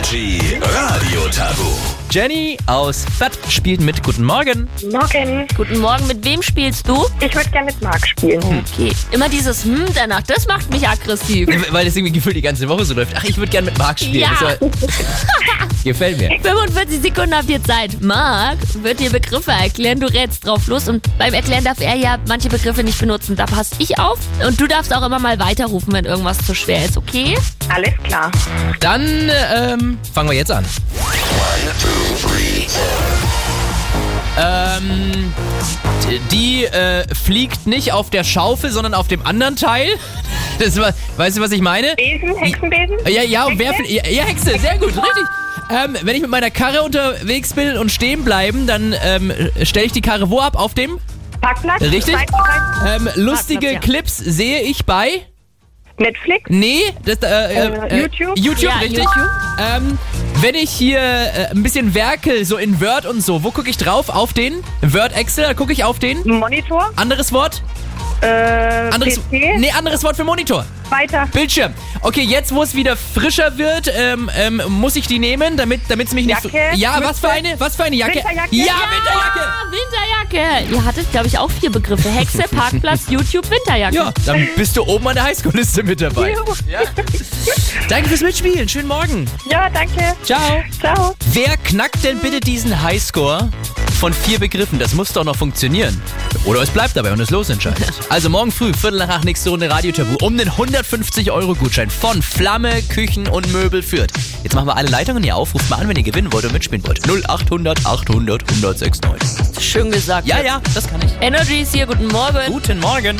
Energy Radio Tabu. Jenny aus Fett spielt mit. Guten Morgen. Morgen. Guten Morgen, mit wem spielst du? Ich würde gerne mit Marc spielen. Okay. Immer dieses Hm danach, das macht mich aggressiv. Weil das irgendwie gefühlt die ganze Woche so läuft. Ach, ich würde gerne mit Marc spielen. Ja. Das war- gefällt mir. 45 Sekunden habt ihr Zeit. Marc wird dir Begriffe erklären, du rätst drauf los und beim Erklären darf er ja manche Begriffe nicht benutzen. Da passe ich auf und du darfst auch immer mal weiterrufen, wenn irgendwas zu schwer ist, okay? Alles klar. Dann ähm, fangen wir jetzt an. Ähm, d- die äh, fliegt nicht auf der Schaufel, sondern auf dem anderen Teil. Das war, weißt du, was ich meine? Besen, Hexenbesen? Ja, ja, wer Hexe? fl- ja, ja, Hexe, sehr gut, richtig. Ähm, wenn ich mit meiner Karre unterwegs bin und stehen bleiben, dann ähm, stelle ich die Karre wo ab? Auf dem? Parkplatz? Richtig. Zweit- Ähm, lustige ja. Clips sehe ich bei. Netflix? Nee, das, äh, äh, YouTube? YouTube, Ja, richtig. YouTube. Ähm, wenn ich hier äh, ein bisschen werkel, so in Word und so, wo gucke ich drauf? Auf den? Word Excel, da gucke ich auf den. Monitor? Anderes Wort? Äh, Anderes, PC? nee, anderes Wort für Monitor. Weiter. Bildschirm. Okay, jetzt wo es wieder frischer wird, ähm, ähm, muss ich die nehmen, damit es mich nicht... Jacke? Ja, was für eine? Was für eine Jacke? Winterjacke? Ja, Ja! Winterjacke. Winterjacke. Ihr hattet, glaube ich, auch vier Begriffe. Hexe, Parkplatz, YouTube, Winterjacke. Ja, dann bist du oben an der Highschool-Liste mit dabei. Juhu. Danke fürs Mitspielen. Schönen Morgen. Ja, danke. Ciao. Ciao. Wer knackt denn bitte diesen Highscore von vier Begriffen? Das muss doch noch funktionieren. Oder es bleibt dabei und es losentscheidet. Also morgen früh, Viertel nach acht, nächste Runde Radio Tabu um den 150-Euro-Gutschein von Flamme, Küchen und Möbel führt. Jetzt machen wir alle Leitungen hier auf. Ruft mal an, wenn ihr gewinnen wollt und mitspielen wollt. 0800 800 1069. Schön gesagt. Ja, ja, das kann ich. Energy ist hier, guten Morgen. Guten Morgen.